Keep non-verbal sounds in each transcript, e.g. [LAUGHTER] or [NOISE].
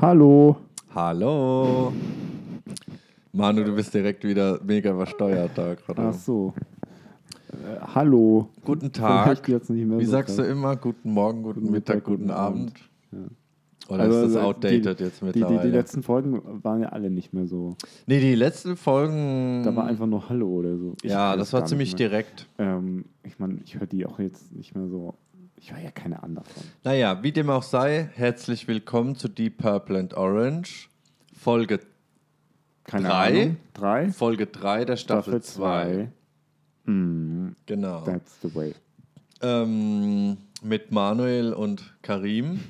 Hallo. Hallo. Manu, du bist direkt wieder mega versteuert da gerade. Ach so. Äh, hallo. Guten Tag. jetzt nicht mehr Wie so sagst du immer? Guten Morgen, guten, Guten Mittag, Mittag, guten, Abend. Abend. Oder Also, ist das outdated die, jetzt Die, mittlerweile? die, die letzten Folgen waren ja alle nicht mehr so. nee, die letzten Folgen. Da war einfach nur Hallo oder so. Ich ja, das war ziemlich direkt. Ähm, ich meine, ich höre die auch jetzt nicht mehr so. Ich höre ja keine an davon. Naja, wie dem auch sei, herzlich willkommen zu Deep Purple and Orange. Folge, Keine Drei? Ahnung. Drei? Folge 3 der Staffel 2. Hm, Genau. that's the way. Ähm, mit Manuel und Karim.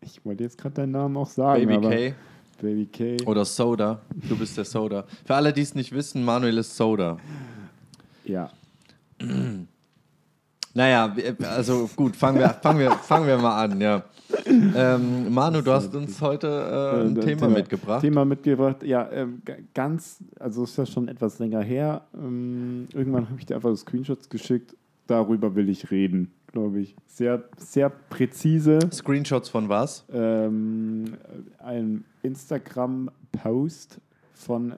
Ich wollte jetzt gerade deinen Namen auch sagen. Baby aber K. Baby K. Oder Soda. Du bist der Soda. Für alle, die es nicht wissen, Manuel ist Soda. Ja. [CLEARS THROAT] Naja, also gut, fangen wir, fangen wir, fangen wir mal an, ja. Ähm, Manu, du hast uns heute äh, ein Äh, Thema, mitgebracht. Thema mitgebracht, ja, g- ganz, also ist ja schon etwas länger her. Ähm, irgendwann habe ich dir einfach Screenshots geschickt. Darüber will ich reden, glaube ich. Sehr, sehr präzise. Screenshots von was? Ähm, ein Instagram-Post von,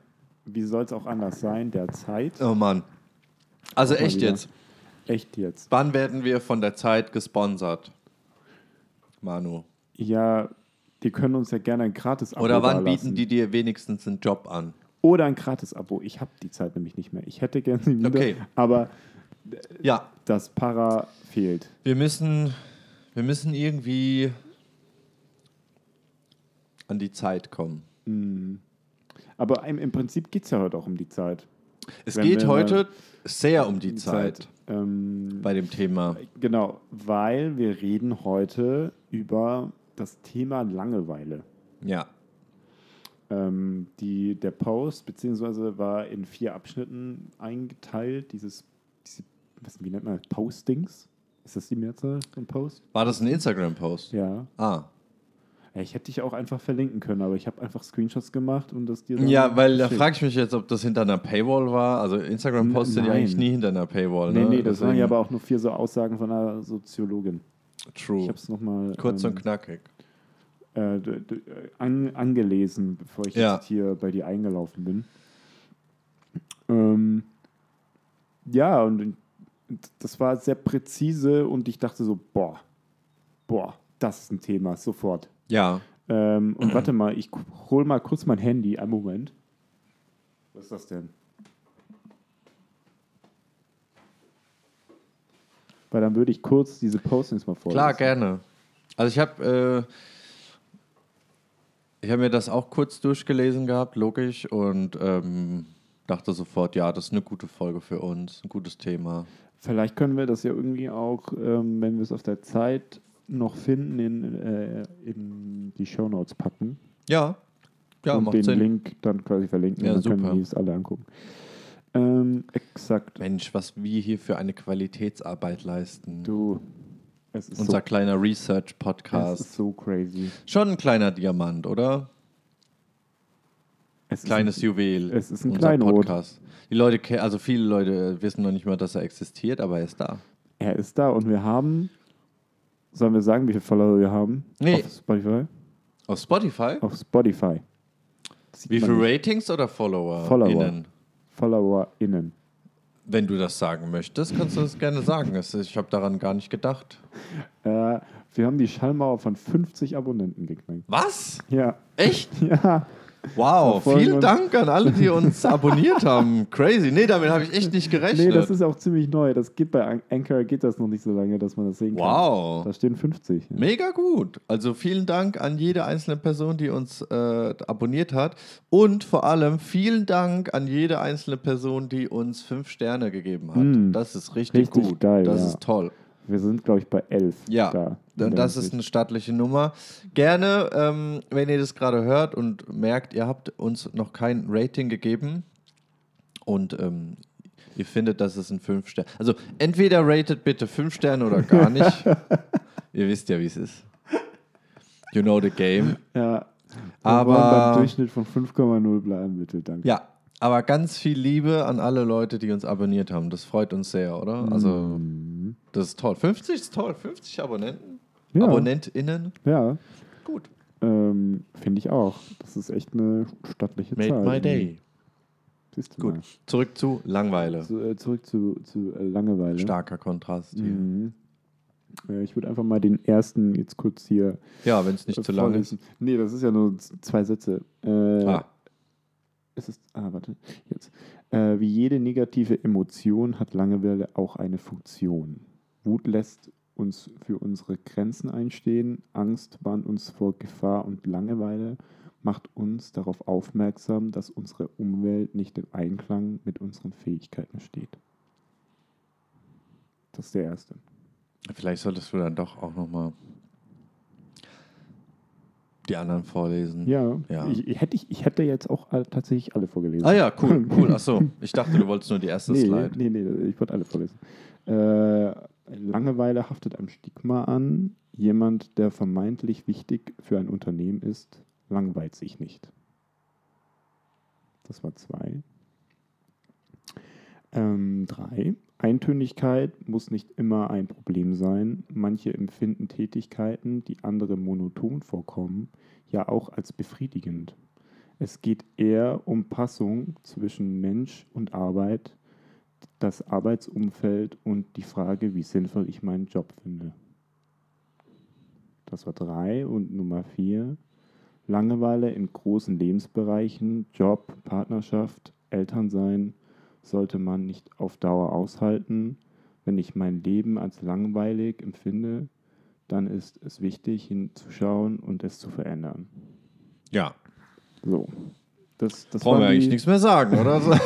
wie soll es auch anders sein, der Zeit. Oh Mann. Also echt wieder. jetzt. Echt jetzt. Wann werden wir von der Zeit gesponsert? Manu. Ja, die können uns ja gerne ein Gratis-Abo Oder wann bieten die dir wenigstens einen Job an? Oder ein Gratis-Abo. Ich habe die Zeit nämlich nicht mehr. Ich hätte gerne sie wieder, Okay. aber Ja, das Para fehlt. wir müssen, wir müssen irgendwie an die Zeit kommen. Aber im, im Prinzip geht es ja heute auch um die Zeit. Es Wenn geht heute sehr um die Zeit Ähm, bei dem Thema. genau, weil wir reden heute über das Thema Langeweile. Ja. Ähm, die, der Post, beziehungsweise war in vier Abschnitten eingeteilt. Dieses, diese, was, wie nennt man das? Postings? Ist das die Mehrzahl von Post? War das ein Instagram-Post? Ja. Ah. Ich hätte dich auch einfach verlinken können, aber ich habe einfach Screenshots gemacht und das dir dann Ja, weil da geschickt. frage ich mich jetzt, ob das hinter einer Paywall war. Also Instagram-Posts sind ja eigentlich nie hinter einer Paywall. Ne? Nee, nee, das waren ja aber auch nur vier so Aussagen von einer Soziologin. Ich True. habe es nochmal Kurz ähm, und knackig. äh, an, angelesen, bevor ich Ja. jetzt hier bei dir eingelaufen bin. Ähm, ja, und das war sehr präzise und ich dachte so, boah, boah, das ist ein Thema, sofort. Ja. Ähm, und warte mal, ich hol mal kurz mein Handy, einen Moment. Was ist das denn? Weil dann würde ich kurz diese Postings mal vorlesen. Klar, gerne. Also ich habe äh, ich habe mir das auch kurz durchgelesen gehabt, logisch, und ähm, dachte sofort, ja, das ist eine gute Folge für uns, ein gutes Thema. Vielleicht können wir das ja irgendwie auch, ähm, wenn wir es auf der Zeit noch finden, in, äh, in die Shownotes packen. Ja, ja, und macht den Sinn. Link dann quasi verlinken. Ja, und dann super. können die es alle angucken. Ähm, exakt. Mensch, was wir hier für eine Qualitätsarbeit leisten. Du, es ist, Unser so, kleiner es Research-Podcast. ist so crazy. Schon ein kleiner Diamant, oder? Es Kleines ist, Juwel. es ist ein Kleinod. Podcast. Die Leute, also viele Leute wissen noch nicht mal, dass er existiert, aber er ist da. er ist da und wir haben, sollen wir sagen, wie viele Follower wir haben? Nee. Auf Spotify? Auf Spotify? Auf Spotify. Wie viele. Ratings oder Follower? Follower. Innen? FollowerInnen. Wenn du das sagen möchtest, kannst du das gerne sagen. Ich habe daran gar nicht gedacht. Äh, wir haben die Schallmauer von 50 Abonnenten geknackt. Was? Ja, Echt? [LAUGHS] ja. Wow, vielen. Dank an alle, die uns [LAUGHS] abonniert haben. Crazy. Nee, damit habe ich echt nicht gerechnet. Nee, das ist auch ziemlich neu. Das geht bei An- Anchor geht das noch nicht so lange, dass man das sehen kann. wow. Da stehen 50. Ja. Mega gut. Also vielen Dank an jede einzelne Person, die uns äh, abonniert hat. Und vor allem vielen Dank an jede einzelne Person, die uns fünf Sterne gegeben hat. Mm. Das ist richtig, Richtig gut. geil, das ja. ist toll. Wir sind, glaube ich, bei 11. Ja, da, das ist eine stattliche Nummer. Gerne, ähm, wenn ihr das gerade hört und merkt, ihr habt uns noch kein Rating gegeben und ähm, ihr findet, dass es ein 5 Sterne. Also entweder ratet bitte 5 Sterne oder gar [LAUGHS] nicht. ihr wisst ja, wie es ist. You know the game. Ja. Aber- beim Durchschnitt von 5,0 bleiben, bitte. Danke. Ja, aber ganz viel Liebe an alle Leute, die uns abonniert haben. Das freut uns sehr, oder? Also, Mhm. Das ist toll. 50 ist toll. 50 Abonnenten. Ja. AbonnentInnen. Ja. Gut. Ähm, Finde ich auch. Das ist echt eine stattliche Made Zahl. my day. Siehst du Gut, mal. zurück zu Langweile. Zu, äh, zurück zu, zu äh, Langeweile. Starker Kontrast hier. Mhm. Äh, ich würde einfach mal den ersten jetzt kurz hier Ja, wenn es nicht äh, zu lang ist. Nee, das ist ja nur zwei Sätze. Äh, Ah, Es ist, ah, warte, jetzt. Wie jede negative Emotion hat Langeweile auch eine Funktion. Wut lässt uns für unsere Grenzen einstehen, Angst warnt uns vor Gefahr und Langeweile macht uns darauf aufmerksam, dass unsere Umwelt nicht im Einklang mit unseren Fähigkeiten steht. Das ist der erste. vielleicht solltest du dann doch auch nochmal die anderen vorlesen. Ja, Ja. Ich, ich, hätte, ich, ich hätte jetzt auch tatsächlich alle vorgelesen. Ah ja, cool, cool. Achso, [LAUGHS] ich dachte, du wolltest nur die erste nee, Slide. Nee, nee, ich wollte alle vorlesen. Äh, Langeweile haftet am Stigma an. Jemand, der vermeintlich wichtig für ein Unternehmen ist, langweilt sich nicht. Das war zwei. Ähm, drei. Eintönigkeit muss nicht immer ein Problem sein. Manche empfinden Tätigkeiten, die andere monoton vorkommen, ja auch als befriedigend. Es geht eher um Passung zwischen Mensch und Arbeit, das Arbeitsumfeld und die Frage, wie sinnvoll ich meinen Job finde. Das war drei. Und Nummer vier. Langeweile in großen Lebensbereichen, Job, Partnerschaft, Elternsein, sollte man nicht auf Dauer aushalten. Wenn ich mein Leben als langweilig empfinde, dann ist es wichtig hinzuschauen und es zu verändern. Ja, So. Das, das brauchen wir eigentlich nichts mehr sagen, oder? [LAUGHS]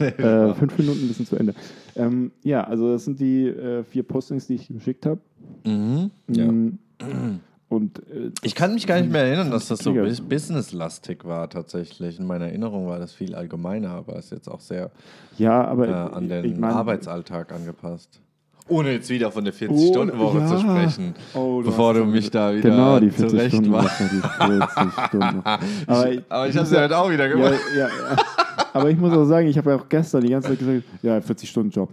Äh, fünf Minuten bis zu Ende. Ähm, ja, also das sind die äh, vier Postings, die ich geschickt habe. mhm. ja. Mm, [CLEARS THROAT] Und äh, Ich kann mich gar nicht mehr erinnern, dass das so businesslastig war tatsächlich. In meiner Erinnerung war das viel allgemeiner, aber ist jetzt auch sehr ja, aber äh, an den ich mein- Arbeitsalltag angepasst. Ohne jetzt wieder von der Oh, 40-Stunden-Woche ja. zu sprechen, Oh, bevor hast du es- mich da wieder genau, die 40 zurecht machst. Woche, Die 40 Stunden. [LAUGHS] Aber ich, Aber ich muss habe sie ja- halt auch wieder gemacht. ja, ja. Aber ich muss auch sagen, ich habe ja auch gestern die ganze Zeit gesagt, ja, 40-Stunden-Job.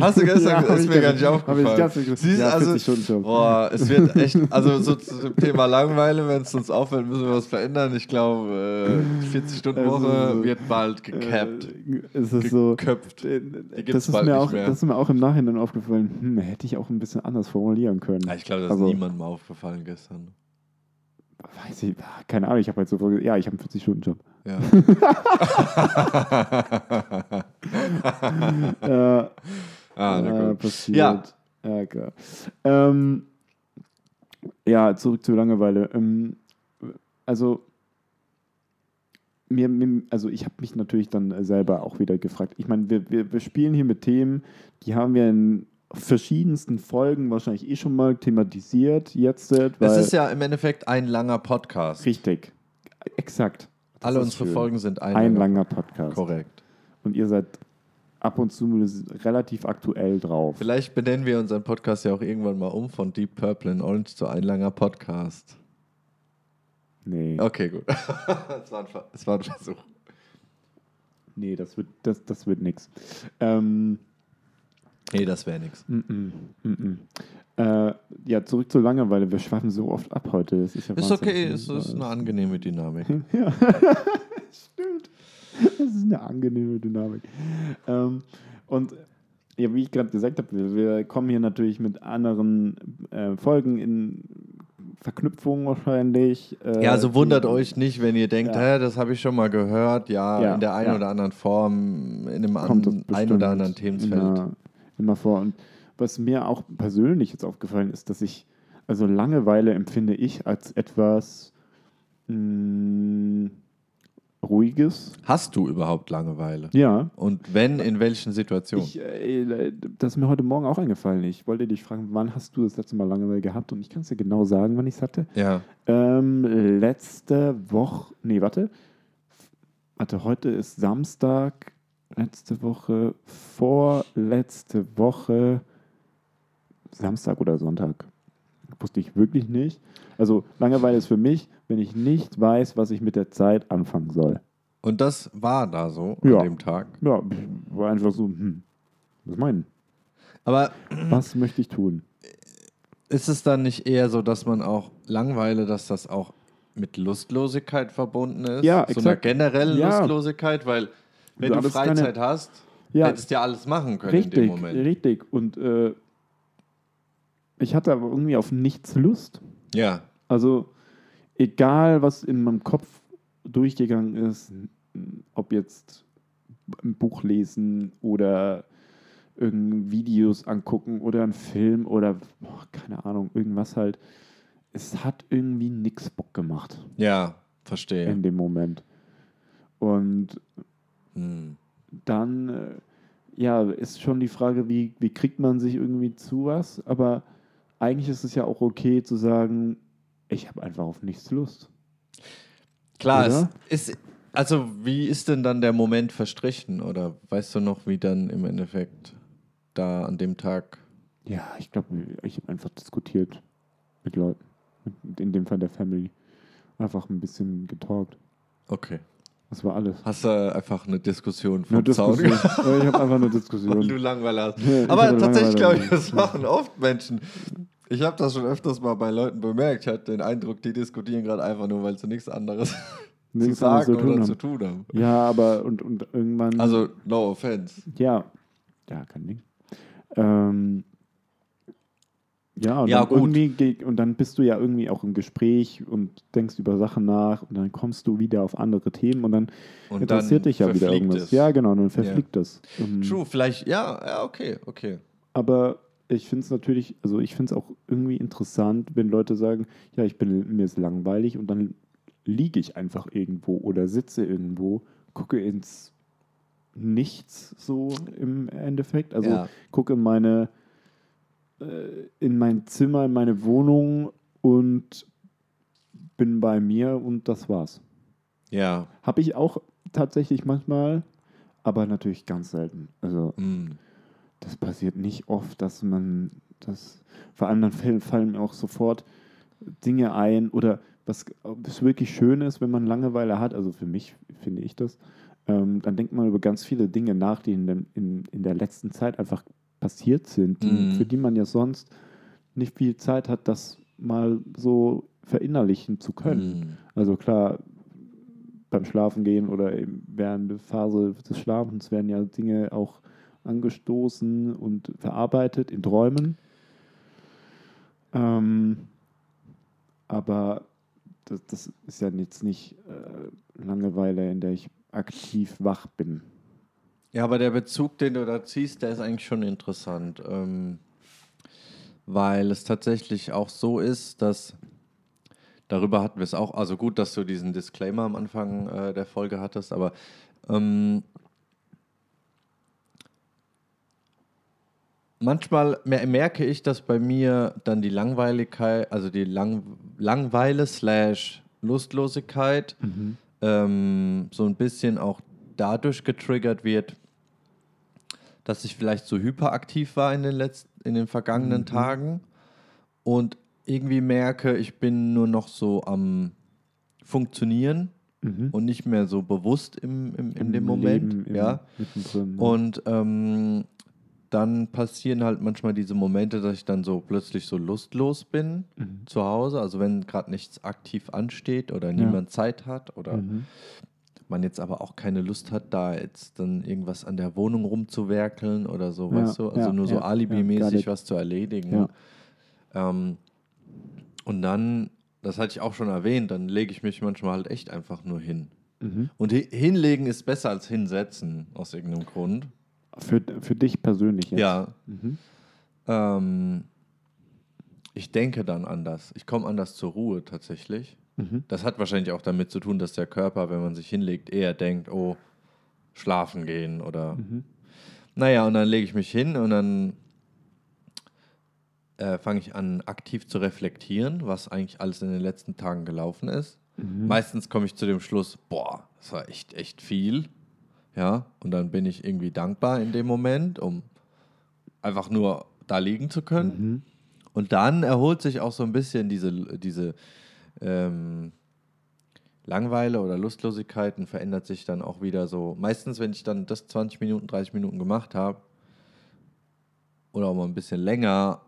Hast du gestern, Ja, ist mir gar nicht hab ich aufgefallen. gesagt. Siehst, Ja, also, 40-Stunden-Job. boah, es wird echt, [LAUGHS] also so zu dem Thema Langeweile, wenn es uns auffällt, müssen wir was verändern. Ich glaube, äh, die 40-Stunden-Woche Also, wird bald gekappt, Äh, ist es so, geköpft. Äh, gibt's das, ist bald mir nicht auch, mehr. das ist mir auch im Nachhinein aufgefallen. Hm, hätte ich auch ein bisschen anders formulieren können. Ja, ich glaube, das ist Also- niemandem aufgefallen gestern. Weiß ich, keine Ahnung, ich habe halt so ja, ich habe einen 40-Stunden-Job. Ja. [LAUGHS] äh, ah, na gut. passiert. Ja. Ja, klar. Ähm, ja, zurück zur Langeweile. Ähm, also, mir, mir, also ich habe mich natürlich dann selber auch wieder gefragt. Ich meine, wir, wir, wir spielen hier mit Themen, die haben wir in verschiedensten Folgen wahrscheinlich eh schon mal thematisiert jetzt. Weil, Es ist ja im Endeffekt ein langer Podcast. richtig. Exakt. Das Alle unsere schön. Folgen sind ein, Ein langer langer Podcast. Korrekt. Und ihr seid ab und zu relativ aktuell drauf. Vielleicht benennen wir unseren Podcast ja auch irgendwann mal um von Deep Purple in Orange zu ein langer Podcast. Nee. Okay, gut. [LAUGHS] Es war, war ein Versuch. Nee, das wird, das, das wird nix. Ähm, Nee, das wäre nichts. mm, mm, mm. Äh, ja, zurück zur Langeweile. Wir schwaffen so oft ab heute. Ja Ist Wahnsinn. okay, es ist eine angenehme Dynamik. [LAUGHS] Ja, stimmt. Das ist eine angenehme Dynamik. Ähm, und ja, wie ich gerade gesagt habe, wir, wir kommen hier natürlich mit anderen äh, Folgen in Verknüpfung wahrscheinlich. Äh, Ja, also wundert die- euch nicht, wenn ihr denkt, Ja. das habe ich schon mal gehört. Ja, Ja, in der einen ja. oder anderen Form, in einem an, ein oder anderen Themenfeld. Immer, vor. Und was mir auch persönlich jetzt aufgefallen ist, dass ich, also Langeweile empfinde ich als etwas mh, Ruhiges. Hast du überhaupt Langeweile? Ja. Und wenn, in welchen Situationen? Ich, äh, das ist mir heute Morgen auch eingefallen. Ich wollte dich fragen, wann hast du das letzte Mal Langeweile gehabt? Und ich kann es dir genau sagen, wann ich es hatte. ja. Ähm, letzte Woche, nee, warte. Warte, heute ist Samstag. Letzte Woche, vorletzte Woche, Samstag oder Sonntag. Wusste ich wirklich nicht. Also Langeweile ist für mich, wenn ich nicht weiß, was ich mit der Zeit anfangen soll. Und das war da so Ja. an dem Tag. Ja, war einfach so, hm, was meinen? Aber Was möchte ich tun? ist es dann nicht eher so, dass man auch Langeweile, dass das auch mit Lustlosigkeit verbunden ist. Ja, So einer exakt. generellen Ja. Lustlosigkeit, weil wenn Du du Freizeit keine- hast, Ja. hättest du ja alles machen können in Richtig, dem Moment. richtig. Und äh, ich hatte aber irgendwie auf nichts Lust. Ja, Also egal, was in meinem Kopf durchgegangen ist, ob jetzt ein Buch lesen oder irgend Videos angucken oder einen Film oder boah, keine Ahnung, irgendwas halt. Es hat irgendwie nix Bock gemacht ja, verstehe. in dem Moment. Und Hm. dann, äh, ja, ist schon die Frage, wie, wie kriegt man sich irgendwie zu was? Aber eigentlich ist es ja auch okay zu sagen, ich habe einfach auf nichts Lust. Klar, Oder? es ist, also wie ist denn dann der Moment verstrichen? Oder weißt du noch, wie dann im Endeffekt da an dem Tag. Ja, ich glaube, ich habe einfach diskutiert mit Leuten. In dem Fall der Family. Einfach ein bisschen getalkt. Okay. Das war alles. Hast du einfach eine Diskussion vom Eine Zaun Diskussion. Ja, ich habe einfach eine weil du Diskussion. Langweiler hast. Ja, Aber tatsächlich glaube ich, das machen oft Menschen. Ich habe das schon öfters mal bei Leuten bemerkt. Ich hatte den Eindruck, die diskutieren gerade einfach nur, weil sie nichts anderes [LAUGHS] zu Nichts anderes sagen zu tun oder haben. zu tun haben. Ja, aber und, und irgendwann. Also, no offense. Ja. Ja, kein Ding. Ähm, ja, und, Ja, dann gut. irgendwie geht, und dann bist du ja irgendwie auch im Gespräch und denkst über Sachen nach und dann kommst du wieder auf andere Themen und dann Und interessiert dann dich ja wieder irgendwas. es. Ja, genau, dann verfliegt das. Ähm, True, vielleicht, ja, ja, okay, okay. Aber ich finde es natürlich, also ich finde es auch irgendwie interessant, wenn Leute sagen, ja, ich bin, mir ist langweilig und dann liege ich einfach irgendwo oder sitze irgendwo, gucke ins Nichts so im Endeffekt. Also Ja. gucke in meine, in mein Zimmer, in meine Wohnung und bin bei mir und das war's. Ja. Habe ich auch tatsächlich manchmal, aber natürlich ganz selten. Also Mm. das passiert nicht oft, dass man das, vor allem dann fallen, fallen mir auch sofort Dinge ein oder was was wirklich schön ist, wenn man Langeweile hat, also für mich finde ich das, ähm, dann denkt man über ganz viele Dinge nach, die in, dem, in, in der letzten Zeit einfach passiert sind, Mhm. für die man ja sonst nicht viel Zeit hat, das mal so verinnerlichen zu können. Mm. Also klar, beim Schlafen gehen oder während der Phase des Schlafens werden ja Dinge auch angestoßen und verarbeitet in Träumen. Ähm, aber das, das ist ja jetzt nicht äh, Langeweile, in der ich aktiv wach bin. Ja, aber der Bezug, den du da ziehst, der ist eigentlich schon interessant. Ähm, weil es tatsächlich auch so ist, dass darüber hatten wir es auch, also gut, dass du diesen Disclaimer am Anfang äh, der Folge hattest, aber ähm, manchmal mer merke ich, dass bei mir dann die Langweiligkeit, also die Lang Langweile slash Lustlosigkeit ähm, so ein bisschen auch dadurch getriggert wird, dass ich vielleicht so hyperaktiv war in den, letzten, in den vergangenen Tagen und irgendwie merke, ich bin nur noch so am Funktionieren Mhm. und nicht mehr so bewusst im, im, in Im dem Moment. Leben, im- ja. mittendrin. Und ähm, dann passieren halt manchmal diese Momente, dass ich dann so plötzlich so lustlos bin Mhm. zu Hause. Also wenn gerade nichts aktiv ansteht oder niemand Zeit hat oder Mhm. Man jetzt aber auch keine Lust hat, da jetzt dann irgendwas an der Wohnung rumzuwerkeln oder so, Ja, weißt du? Also ja, nur so ja, alibimäßig was zu erledigen. Ähm, und dann, das hatte ich auch schon erwähnt, dann lege ich mich manchmal halt echt einfach nur hin. Mhm. Und hi- hinlegen ist besser als hinsetzen, aus irgendeinem Grund. Für, für dich persönlich jetzt. Ja. Mhm. Ähm, ich denke dann anders. Ich komme anders zur Ruhe tatsächlich. Mhm. Das hat wahrscheinlich auch damit zu tun, dass der Körper, wenn man sich hinlegt, eher denkt, oh, schlafen gehen oder. Mhm. Naja, und dann lege ich mich hin und dann äh, fange ich an, aktiv zu reflektieren, was eigentlich alles in den letzten Tagen gelaufen ist. Mhm. Meistens komme ich zu dem Schluss, boah, das war echt, echt viel. Ja, und dann bin ich irgendwie dankbar in dem Moment, um einfach nur da liegen zu können. Mhm. Und dann erholt sich auch so ein bisschen diese, diese ähm, Langweile oder Lustlosigkeiten, verändert sich dann auch wieder so. Meistens, wenn ich dann das 20 Minuten, 30 Minuten gemacht habe oder auch mal ein bisschen länger,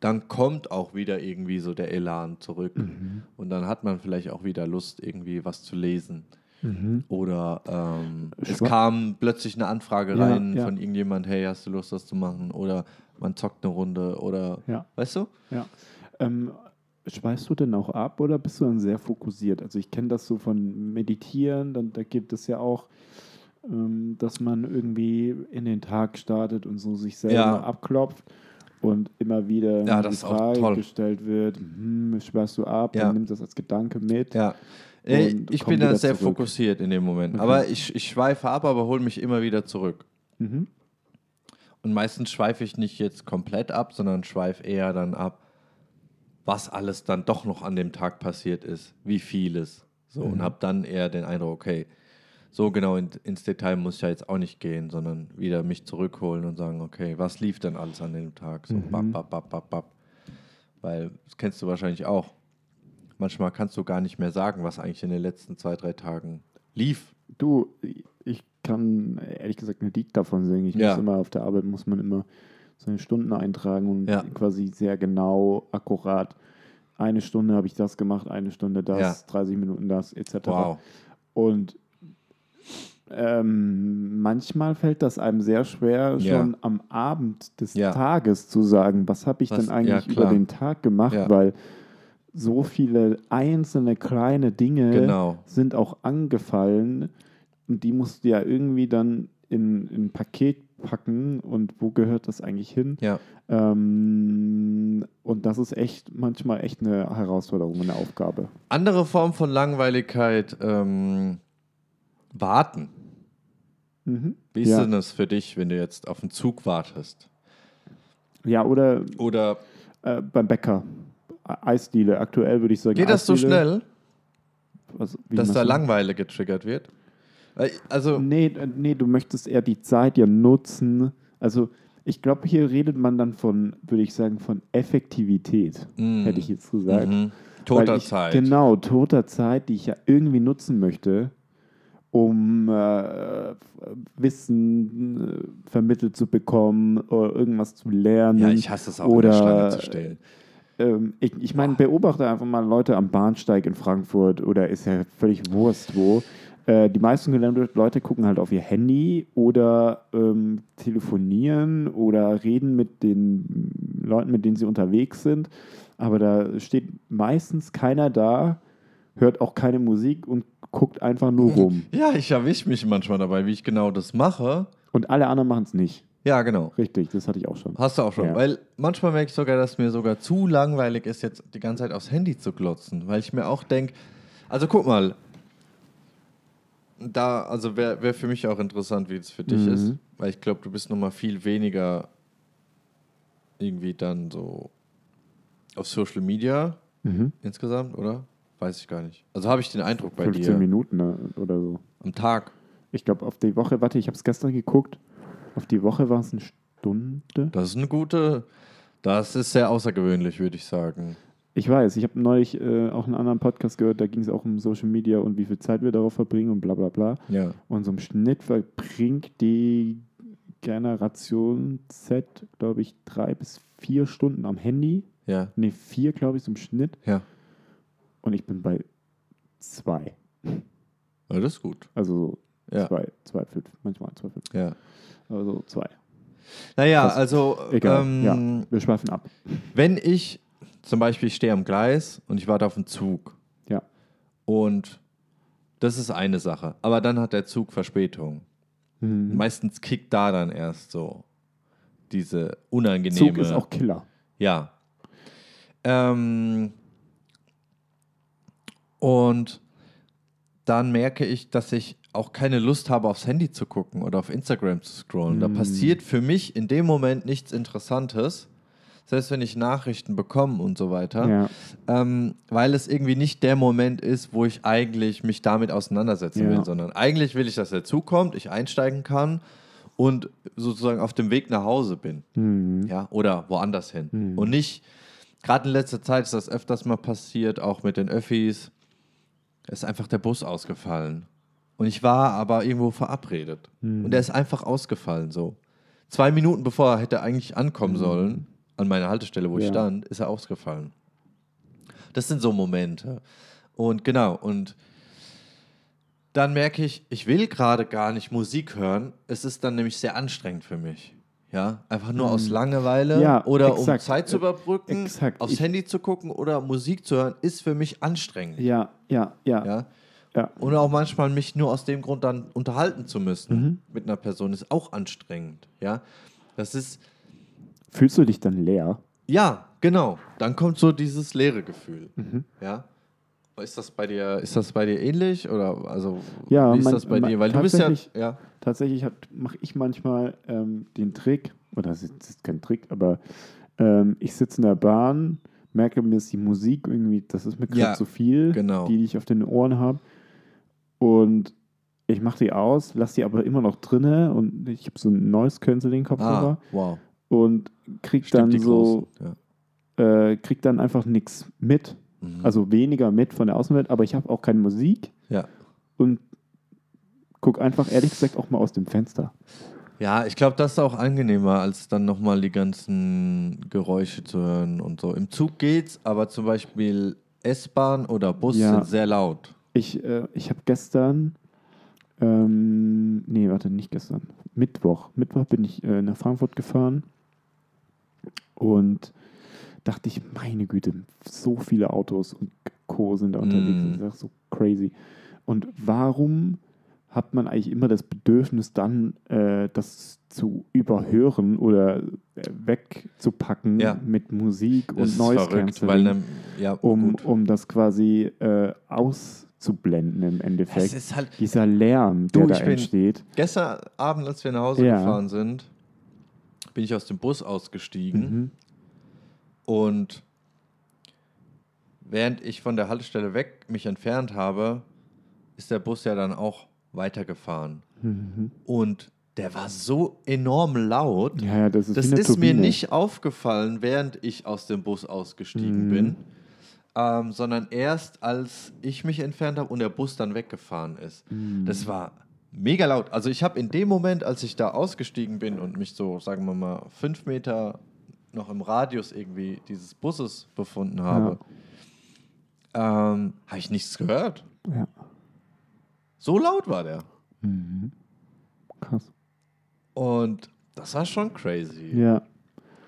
dann kommt auch wieder irgendwie so der Elan zurück. Mhm. Und dann hat man vielleicht auch wieder Lust, irgendwie was zu lesen. Oder ähm, es kam plötzlich eine Anfrage Ja, rein ja. von irgendjemand, hey, hast du Lust, das zu machen? Oder man zockt eine Runde oder Ja. weißt du? Ja. Ähm, schweißt du denn auch ab oder bist du dann sehr fokussiert? Also ich kenne das so von Meditieren, dann, da gibt es ja auch, ähm, dass man irgendwie in den Tag startet und so sich selber Ja. abklopft und immer wieder Ja, die Frage toll. gestellt wird, hm, schweißt du ab, Ja. dann nimmt das als Gedanke mit. Ja. Äh, Ich bin da sehr zurück. fokussiert in dem Moment. Okay. Aber ich, ich schweife ab, aber hole mich immer wieder zurück. Mhm. Und meistens schweife ich nicht jetzt komplett ab, sondern schweife eher dann ab, was alles dann doch noch an dem Tag passiert ist, wie vieles. So, Mhm. und habe dann eher den Eindruck, okay, so genau in, ins Detail muss ich ja jetzt auch nicht gehen, sondern wieder mich zurückholen und sagen, okay, was lief denn alles an dem Tag? So, Mhm. bap, bap, bap, bap, bap. Weil, das kennst du wahrscheinlich auch. Manchmal kannst du gar nicht mehr sagen, was eigentlich in den letzten zwei, drei Tagen lief. Du, ich kann ehrlich gesagt ein Lied davon singen. Ich Ja. muss immer auf der Arbeit muss man immer seine Stunden eintragen und Ja. quasi sehr genau, akkurat. Eine Stunde habe ich das gemacht, eine Stunde das, Ja. 30 Minuten das, etc. Wow. Und ähm, manchmal fällt das einem sehr schwer, Ja. schon am Abend des. Tages zu sagen, was habe ich Was- denn eigentlich über den Tag gemacht, weil so viele einzelne kleine Dinge Genau. sind auch angefallen und die musst du ja irgendwie dann in, in ein Paket packen und wo gehört das eigentlich hin? Ja. Ähm, und das ist echt manchmal echt eine Herausforderung, eine Aufgabe. Andere Form von Langweiligkeit, ähm, warten. Mhm. Wie ist ja. denn das für dich, wenn du jetzt auf einen Zug wartest? ja, oder Oder äh, beim Bäcker. Eisdiele. Aktuell würde ich sagen. geht das so Eisdiele. schnell, Also, dass da? Langeweile getriggert wird? Also, Nee, äh, nee, du möchtest eher die Zeit ja nutzen. Also ich glaube, hier redet man dann von, würde ich sagen, von Effektivität, Mm. hätte ich jetzt gesagt. mhm. Toter ich, Zeit. Genau, toter Zeit, die ich ja irgendwie nutzen möchte, um äh, Wissen äh, vermittelt zu bekommen oder irgendwas zu lernen. Ja, ich hasse es auch, oder, in der Schlange zu stehen. Ähm, ich ich meine, beobachte einfach mal Leute am Bahnsteig in Frankfurt oder ist ja völlig Wurst wo. Äh, die meisten Leute gucken halt auf ihr Handy oder ähm, telefonieren oder reden mit den Leuten, mit denen sie unterwegs sind. Aber da steht meistens keiner da, hört auch keine Musik und guckt einfach nur rum. [LAUGHS] Ja, ich erwische mich manchmal dabei, wie ich genau das mache. Und alle anderen machen es nicht. Ja, genau. Richtig, das hatte ich auch schon. Hast du auch schon. Ja. Weil manchmal merke ich sogar, dass mir sogar zu langweilig ist, jetzt die ganze Zeit aufs Handy zu glotzen. Weil ich mir auch denke, also guck mal, da, also wäre wär für mich auch interessant, wie es für dich Mhm. ist. Weil ich glaube, du bist nochmal viel weniger irgendwie dann so auf Social Media Mhm. insgesamt, oder? Weiß ich gar nicht. Also habe ich den Eindruck bei 15 dir Minuten ne, oder so. am Tag. Ich glaube, auf die Woche, warte, ich habe es gestern geguckt. Auf die Woche war es eine Stunde. Das ist eine gute, das ist sehr außergewöhnlich, würde ich sagen. Ich weiß, ich habe neulich äh, auch einen anderen Podcast gehört, da ging es auch um Social Media und wie viel Zeit wir darauf verbringen und bla bla bla. Ja. Und so im Schnitt verbringt die Generation Z, glaube ich, drei bis vier Stunden am Handy. Ja. Ne, vier, glaube ich, so im Schnitt. Ja. Und ich bin bei zwei. ja das ist gut. Also Ja. zwei, zwei, fünf, manchmal zwei, fünf. Ja. Also zwei. Naja, Krass. also Egal. ähm, ja, wir schweifen ab. wenn ich zum Beispiel ich stehe am Gleis und ich warte auf einen Zug Ja. und das ist eine Sache, aber dann hat der Zug Verspätung. Mhm. Meistens kickt da dann erst so diese unangenehme. Zug ist auch Killer. Ja. Ähm, und dann merke ich, dass ich auch keine Lust habe, aufs Handy zu gucken oder auf Instagram zu scrollen. Da Mm. passiert für mich in dem Moment nichts Interessantes, selbst wenn ich Nachrichten bekomme und so weiter, Ja. ähm, weil es irgendwie nicht der Moment ist, wo ich eigentlich mich damit auseinandersetzen Ja. will, sondern eigentlich will ich, dass der Zug kommt, ich einsteigen kann und sozusagen auf dem Weg nach Hause bin Mhm. ja, oder woanders hin. Mhm. Und nicht, gerade in letzter Zeit ist das öfters mal passiert, auch mit den Öffis, ist einfach der Bus ausgefallen. Und ich war aber irgendwo verabredet. Mhm. Und der ist einfach ausgefallen so. Zwei Minuten bevor er hätte eigentlich ankommen Mhm. sollen, an meiner Haltestelle, wo ich Ja. stand, ist er ausgefallen. Das sind so Momente. Und genau, und dann merke ich, ich will gerade gar nicht Musik hören. Es ist dann nämlich sehr anstrengend für mich. Ja, einfach nur aus Langeweile. Ja, oder um exakt. Zeit zu Äh, überbrücken, exakt. aufs Ich- Handy zu gucken oder Musik zu hören, ist für mich anstrengend. Ja, ja, ja. Ja. ja. Und auch manchmal mich nur aus dem Grund dann unterhalten zu müssen Mhm. mit einer Person ist auch anstrengend. Ja, das ist, Fühlst du dich dann leer? ja, genau. Dann kommt so dieses leere Gefühl. Mhm. Ja. Ist das bei dir, ist das bei dir ähnlich oder also Ja, wie ist mein- das bei mein- dir? Weil du bist ja, tatsächlich- ja, Tatsächlich mache ich manchmal ähm, den Trick, oder es ist, kein Trick, aber ähm, ich sitze in der Bahn, merke mir ist die Musik irgendwie, das ist mir gerade Ja, zu viel, genau. die, die ich auf den Ohren habe. Und ich mache die aus, lasse die aber immer noch drinne und ich habe so einen Noise Canceling Kopfhörer ah, wow, und krieg Stimmt, dann so, ja. äh, krieg dann einfach nichts mit. Mhm. Also weniger mit von der Außenwelt, aber ich habe auch keine Musik ja. und guck einfach ehrlich gesagt auch mal aus dem Fenster. Ja, ich glaube, das ist auch angenehmer, als dann nochmal die ganzen Geräusche zu hören und so. Im Zug geht's, aber zum Beispiel S-Bahn oder Bus Ja. sind sehr laut. Ich, äh, ich habe gestern, ähm, nee, warte, nicht gestern, Mittwoch. Mittwoch bin ich äh, nach Frankfurt gefahren und dachte ich, meine Güte, so viele Autos und Co. sind da unterwegs. Mm. Das ist so crazy. Und warum hat man eigentlich immer das Bedürfnis, dann äh, das zu überhören oder äh, wegzupacken Ja. mit Musik und Noise Cancelling? ne, ja, um, gut. um das quasi äh, auszublenden im Endeffekt. ist halt, Dieser Lärm, der Du, da ich bin- entsteht. gestern Abend, als wir nach Hause Ja. gefahren sind, bin ich aus dem Bus ausgestiegen Mhm. und während ich von der Haltestelle weg mich entfernt habe, ist der Bus ja dann auch weitergefahren. Mhm. Und der war so enorm laut. Ja, ja, das ist Das ist mir nicht aufgefallen, während ich aus dem Bus ausgestiegen Mhm. bin, ähm, sondern erst als ich mich entfernt habe und der Bus dann weggefahren ist. Mhm. Das war mega laut. Also ich habe in dem Moment, als ich da ausgestiegen bin und mich so, sagen wir mal, fünf Meter noch im Radius irgendwie dieses Busses befunden habe, ähm, habe ich nichts gehört. Ja. So laut war der. Mhm. Krass. Und das war schon crazy. Ja.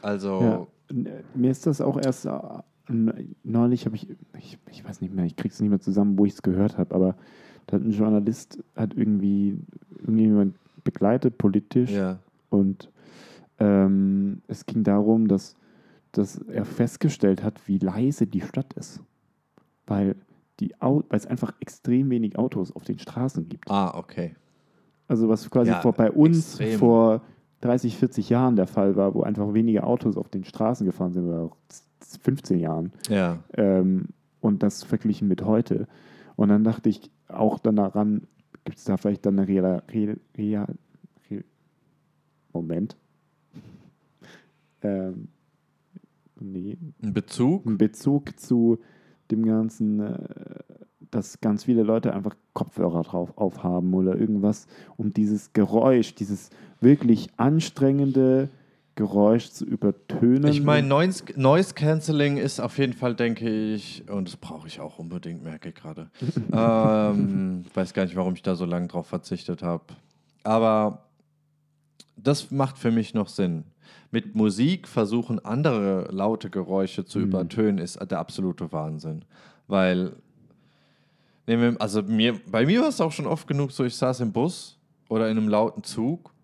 Also, ja. Mir ist das auch erst äh, neulich habe ich, ich, ich weiß nicht mehr, ich krieg's nicht mehr zusammen, wo ich es gehört habe, aber da hat ein Journalist hat irgendwie irgendjemand begleitet politisch ja. Und ähm, es ging darum, dass, dass er festgestellt hat, wie leise die Stadt ist. Weil, die Au weil es einfach extrem wenig Autos auf den Straßen gibt. Ah, okay. Also was quasi Ja, vor, bei uns extrem. vor 30, 40 Jahren der Fall war, wo einfach weniger Autos auf den Straßen gefahren sind, oder auch 15 Jahren. Ja. Ähm, und das verglichen mit heute. Und dann dachte ich auch dann daran, gibt es da vielleicht dann eine reale, real, real, real, Moment. [LAUGHS] ähm, nee, Ein Bezug? einen Bezug zu dem Ganzen, äh, dass ganz viele Leute einfach Kopfhörer drauf aufhaben oder irgendwas, um dieses Geräusch, dieses wirklich anstrengende Geräusch zu übertönen. Ich meine, Noise, Noise Cancelling ist auf jeden Fall, denke ich, und das brauche ich auch unbedingt, merke ich gerade. [LAUGHS] ähm, weiß gar nicht, warum ich da so lange drauf verzichtet habe. Aber das macht für mich noch Sinn. Mit Musik versuchen, andere laute Geräusche zu Mhm. übertönen, ist der absolute Wahnsinn. Weil, nehmen wir, also mir, bei mir war es auch schon oft genug so, ich saß im Bus oder in einem lauten Zug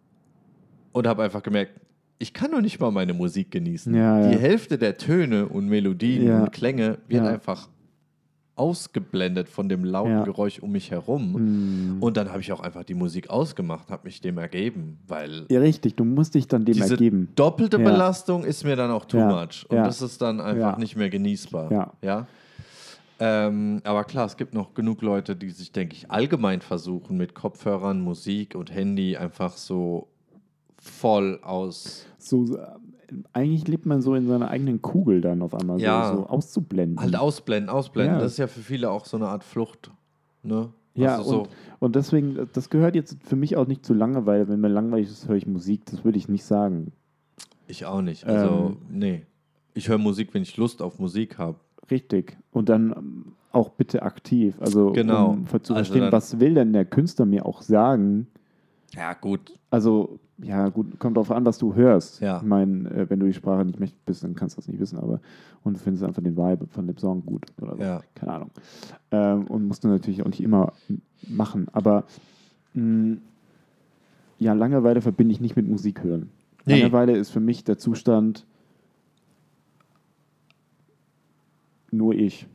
und habe einfach gemerkt, ich kann doch nicht mal meine Musik genießen. Ja. Die Hälfte der Töne und Melodien und Klänge wird einfach ausgeblendet von dem lauten Ja. Geräusch um mich herum. Mm. Und dann habe ich auch einfach die Musik ausgemacht, habe mich dem ergeben, weil Ja, richtig, du musst dich dann dem diese ergeben. doppelte Ja. Belastung ist mir dann auch too Ja. much. Und das ist dann einfach nicht mehr genießbar. Ja. ja? Ähm, aber klar, es gibt noch genug Leute, die sich, denke ich, allgemein versuchen, mit Kopfhörern, Musik und Handy einfach so voll aus, So, eigentlich lebt man so in seiner eigenen Kugel dann auf einmal, Ja. so, so auszublenden. halt ausblenden, ausblenden. Ja. Das ist ja für viele auch so eine Art Flucht. Ne? Ja, also so, und, und deswegen, das gehört jetzt für mich auch nicht zu Langeweile. Wenn mir langweilig ist, höre ich Musik. Das würde ich nicht sagen. ich auch nicht. Also, Ähm, nee. ich höre Musik, wenn ich Lust auf Musik habe. Richtig. Und dann ähm, auch bitte aktiv. Also Genau. um zu Also verstehen, dann- was will denn der Künstler mir auch sagen? Ja, gut. Also, ja, gut, kommt darauf an, was du hörst. Ja. Ich meine, äh, wenn du die Sprache nicht mächtig bist, dann kannst du das nicht wissen, aber und du findest einfach den Vibe von dem Song gut oder so. Ja. Keine Ahnung. Ähm, und musst du natürlich auch nicht immer machen. Aber mh, ja, Langeweile verbinde ich nicht mit Musik hören. Nee. Langeweile ist für mich der Zustand nur ich.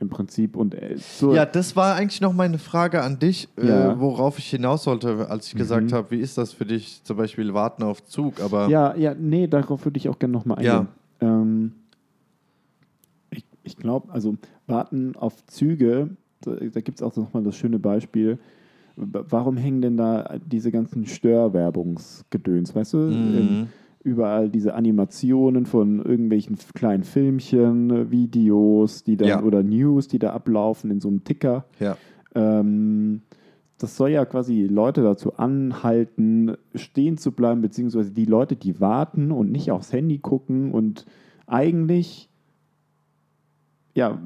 Im Prinzip. Und äh, so, Ja, das war eigentlich noch meine Frage an dich, Ja. äh, worauf ich hinaus sollte, als ich gesagt Mhm. habe, wie ist das für dich, zum Beispiel Warten auf Zug, aber Ja, ja, nee, darauf würde ich auch gerne nochmal eingehen. Ähm, ich ich glaube, also warten auf Züge, da, da gibt es auch nochmal das schöne Beispiel. Warum hängen denn da diese ganzen Störwerbungsgedöns, weißt du? Mhm. Ähm, überall diese Animationen von irgendwelchen kleinen Filmchen, Videos, die dann Ja. oder News, die da ablaufen in so einem Ticker. ja, Ähm, das soll ja quasi Leute dazu anhalten, stehen zu bleiben, beziehungsweise die Leute, die warten und nicht aufs Handy gucken und eigentlich, ja,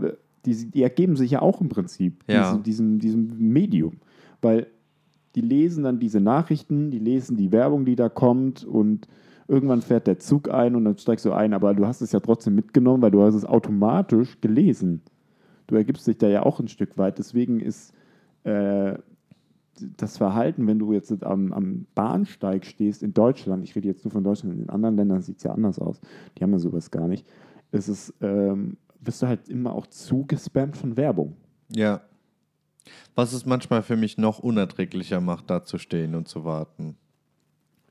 die, die ergeben sich ja auch im Prinzip Ja. diesem, diesem, diesem Medium, weil die lesen dann diese Nachrichten, die lesen die Werbung, die da kommt und irgendwann fährt der Zug ein und dann steigst du ein, aber du hast es ja trotzdem mitgenommen, weil du hast es automatisch gelesen. Du ergibst dich da ja auch ein Stück weit. Deswegen ist äh, das Verhalten, wenn du jetzt am, am Bahnsteig stehst in Deutschland, ich rede jetzt nur von Deutschland, in anderen Ländern sieht es ja anders aus, die haben ja sowas gar nicht, es, ähm, wirst du halt immer auch zugespammt von Werbung. ja. Was es manchmal für mich noch unerträglicher macht, da zu stehen und zu warten.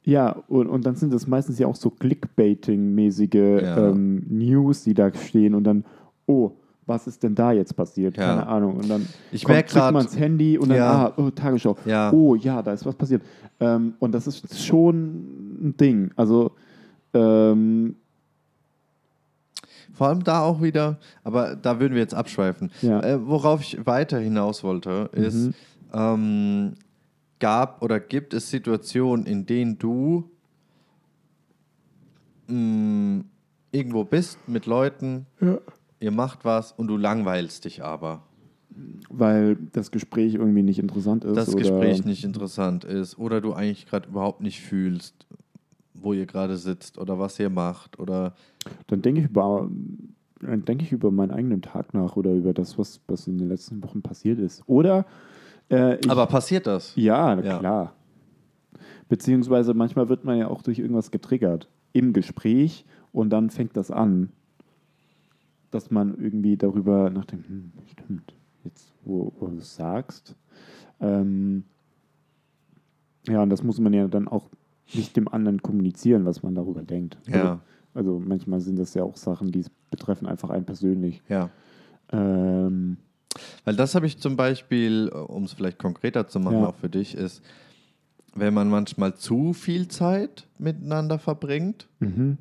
Ja, und, und dann sind das meistens ja auch so Clickbaiting-mäßige Ja. ähm, News, die da stehen und dann, oh, was ist denn da jetzt passiert? Ja. Keine Ahnung. Und dann Ich kommt, grad- man ins Handy und dann, Ja. ah, oh, Tagesschau. Ja. Oh ja, da ist was passiert. Ähm, und das ist schon ein Ding. Also, ähm, Vor allem da auch wieder, aber da würden wir jetzt abschweifen. Äh, worauf ich weiter hinaus wollte, ist, Mhm. ähm, gab oder gibt es Situationen, in denen du mh, irgendwo bist mit Leuten, ihr macht was und du langweilst dich aber. weil das Gespräch irgendwie nicht interessant ist. Das oder, Gespräch nicht interessant ist oder du eigentlich gerade überhaupt nicht fühlst, wo ihr gerade sitzt oder was ihr macht oder Dann denke ich über. Dann denke ich über meinen eigenen Tag nach oder über das, was, was in den letzten Wochen passiert ist. Oder äh, ich, aber passiert das? Ja, Ja. klar. Beziehungsweise manchmal wird man ja auch durch irgendwas getriggert im Gespräch und dann fängt das an, dass man irgendwie darüber nachdenkt, hm, stimmt, jetzt wo, wo du es sagst. Ähm, ja, und das muss man ja dann auch nicht dem anderen kommunizieren, was man darüber denkt. Ja. Also, also manchmal sind das ja auch Sachen, die betreffen einfach einen persönlich. Ja. Ähm, Weil das habe ich zum Beispiel, um es vielleicht konkreter zu machen, Ja. auch für dich, ist, wenn man manchmal zu viel Zeit miteinander verbringt mhm.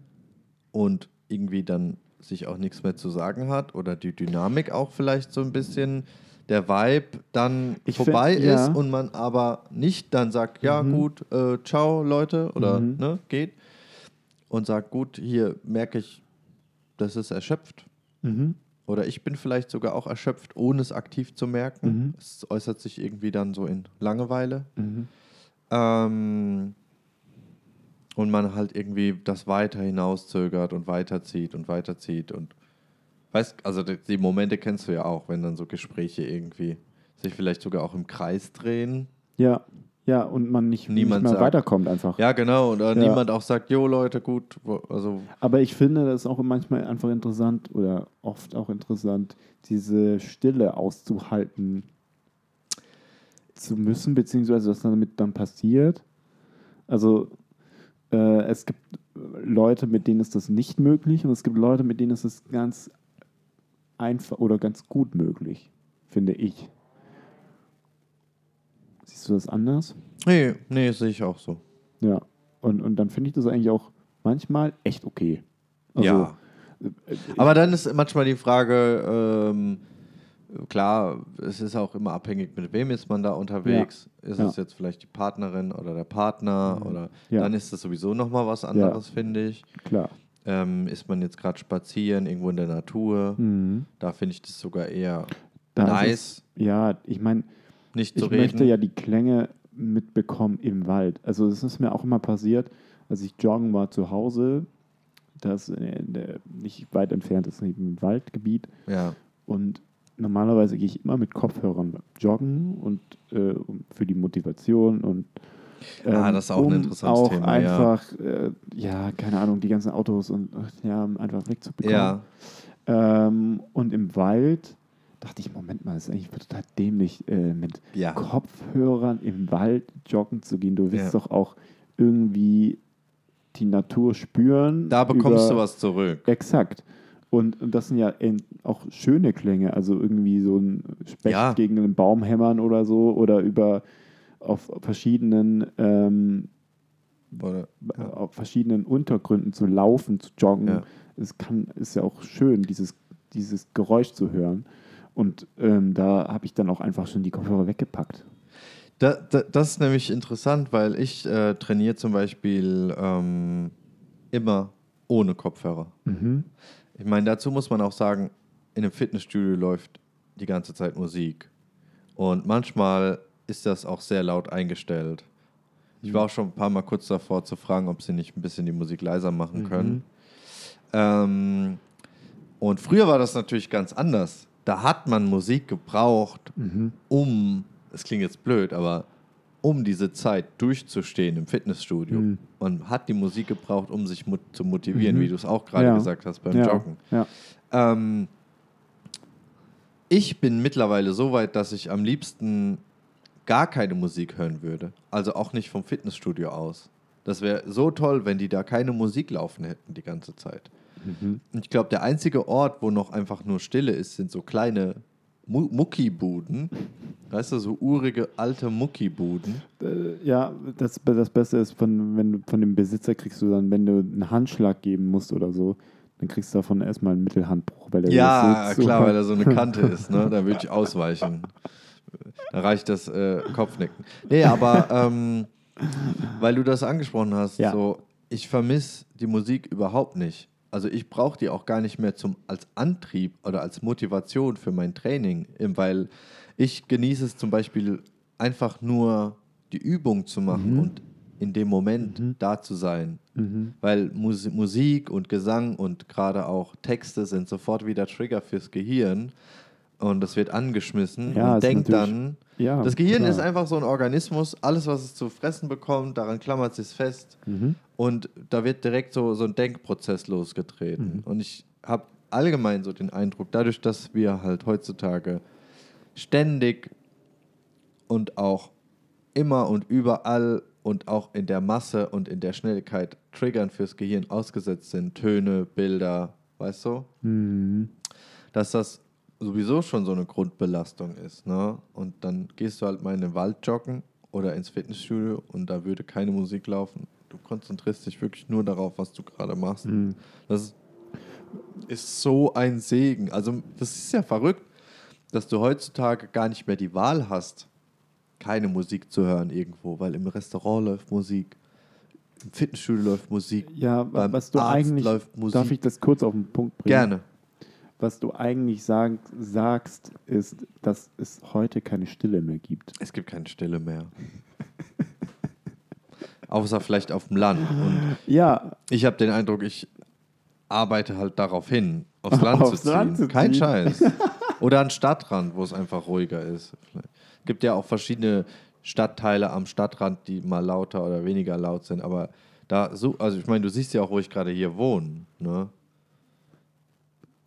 und irgendwie dann sich auch nichts mehr zu sagen hat oder die Dynamik auch vielleicht so ein bisschen der Vibe dann Ich vorbei find- ja. ist und man aber nicht dann sagt, ja Mhm. gut, äh, ciao Leute oder Mhm. ne, geht und sagt, gut, hier merke ich, das ist erschöpft Mhm. Oder ich bin vielleicht sogar auch erschöpft, ohne es aktiv zu merken. Mhm. Es äußert sich irgendwie dann so in Langeweile. Mhm. Ähm, und man halt irgendwie das weiter hinauszögert und weiterzieht und weiterzieht und weißt, also die, die Momente kennst du ja auch, wenn dann so Gespräche irgendwie sich vielleicht sogar auch im Kreis drehen. Ja, ja, und man nicht, Niemand nicht mehr sagt- weiterkommt einfach. Ja, genau. Und äh, niemand auch sagt, jo Leute, gut, also Aber ich finde das auch manchmal einfach interessant oder oft auch interessant, diese Stille auszuhalten zu müssen, beziehungsweise was damit dann passiert. Also äh, es gibt Leute, mit denen ist das nicht möglich und es gibt Leute, mit denen ist es ganz einfach oder ganz gut möglich, finde ich. Siehst du das anders? nee, nee, sehe ich auch so. Ja. Und, und dann finde ich das eigentlich auch manchmal echt okay. Also, ja. äh, Aber dann ist manchmal die Frage, ähm, klar, es ist auch immer abhängig, mit wem ist man da unterwegs. Ist Ja. es jetzt vielleicht die Partnerin oder der Partner oder Ja. dann ist das sowieso nochmal was anderes, finde ich. Klar. ähm, ist man jetzt gerade spazieren, irgendwo in der Natur. Mhm. Da finde ich das sogar eher Da ist nice, Es, ja, ich meine, nicht ich zu reden. möchte ja die Klänge mitbekommen im Wald. Also es ist mir auch immer passiert, als ich joggen war zu Hause, das der, nicht weit entfernt ist, im Waldgebiet. ja. Und normalerweise gehe ich immer mit Kopfhörern joggen und äh, für die Motivation und ähm, Ah, das ist auch ein um interessantes auch Thema, ja. einfach, äh, ja, keine Ahnung, die ganzen Autos und äh, ja, einfach wegzubekommen. ja, Ähm, und im Wald dachte ich, Moment mal, das ist eigentlich total dämlich, äh, mit Ja. Kopfhörern im Wald joggen zu gehen. Du willst Ja. doch auch irgendwie die Natur spüren. da bekommst du was zurück. Exakt. Und, und das sind ja auch schöne Klänge, also irgendwie so ein Specht Ja. gegen einen Baum hämmern oder so oder über auf verschiedenen ähm, Oder, ja. auf verschiedenen Untergründen zu laufen, zu joggen. Es kann, ist ja auch schön, dieses, dieses Geräusch zu hören. Und ähm, da habe ich dann auch einfach schon die Kopfhörer weggepackt. Da, da, das ist nämlich interessant, weil ich äh, trainiere zum Beispiel ähm, immer ohne Kopfhörer. Ich meine, dazu muss man auch sagen, in einem Fitnessstudio läuft die ganze Zeit Musik. Und manchmal ist das auch sehr laut eingestellt. Ich war auch schon ein paar Mal kurz davor zu fragen, ob sie nicht ein bisschen die Musik leiser machen können. Ähm, und früher war das natürlich ganz anders. Da hat man Musik gebraucht, um, es klingt jetzt blöd, aber um diese Zeit durchzustehen im Fitnessstudio. Mhm. Man hat die Musik gebraucht, um sich mot zu motivieren, wie du es auch gerade Ja. gesagt hast beim ja. Joggen. Ja. Ähm, ich bin mittlerweile so weit, dass ich am liebsten gar keine Musik hören würde. Also auch nicht vom Fitnessstudio aus. Das wäre so toll, wenn die da keine Musik laufen hätten die ganze Zeit. Mhm. Und ich glaube, der einzige Ort, wo noch einfach nur Stille ist, sind so kleine Mu Muckibuden. Weißt du, so urige alte Muckibuden. Äh, ja, das, das Beste ist, von, wenn du von dem Besitzer kriegst du dann, wenn du einen Handschlag geben musst oder so, dann kriegst du davon erstmal einen Mittelhandbruch. Weil er Ja, so- klar, weil da so eine [LAUGHS] Kante ist, ne? Da würde ich ausweichen. Da reicht das äh, Kopfnicken. Nee, aber ähm, weil du das angesprochen hast, Ja. so, ich vermisse die Musik überhaupt nicht. Also ich brauche die auch gar nicht mehr zum, als Antrieb oder als Motivation für mein Training, eben weil ich genieße es zum Beispiel einfach nur die Übung zu machen und in dem Moment da zu sein. Mhm. Weil Mus Musik und Gesang und gerade auch Texte sind sofort wieder Trigger fürs Gehirn und das wird angeschmissen Ja, und denkt dann, Ja, das Gehirn klar. ist einfach so ein Organismus, alles was es zu fressen bekommt, daran klammert es sich fest Mhm. und da wird direkt so, so ein Denkprozess losgetreten. Und ich habe allgemein so den Eindruck, dadurch, dass wir halt heutzutage ständig und auch immer und überall und auch in der Masse und in der Schnelligkeit Triggern fürs Gehirn ausgesetzt sind, Töne, Bilder, weißt du? Mhm. dass das sowieso schon so eine Grundbelastung ist. Ne? Und dann gehst du halt mal in den Wald joggen oder ins Fitnessstudio und da würde keine Musik laufen. Du konzentrierst dich wirklich nur darauf, was du gerade machst. Mhm. Das ist so ein Segen. Also das ist ja verrückt, dass du heutzutage gar nicht mehr die Wahl hast, keine Musik zu hören irgendwo, weil im Restaurant läuft Musik, im Fitnessstudio läuft Musik. Ja, was du Arzt eigentlich, läuft Musik. darf ich das kurz auf den Punkt bringen? Gerne. Was du eigentlich sag, sagst, ist, dass es heute keine Stille mehr gibt. Es gibt keine Stille mehr. Außer vielleicht auf dem Land. Und Ja, ich habe den Eindruck, ich arbeite halt darauf hin, aufs [LAUGHS] Land Aufs zu ziehen. Land zu Kein ziehen. Scheiß. [LAUGHS] Oder an Stadtrand, wo es einfach ruhiger ist. Es gibt ja auch verschiedene Stadtteile am Stadtrand, die mal lauter oder weniger laut sind. Aber da so, also ich meine, du siehst ja auch, wo ich gerade hier wohne. Ne?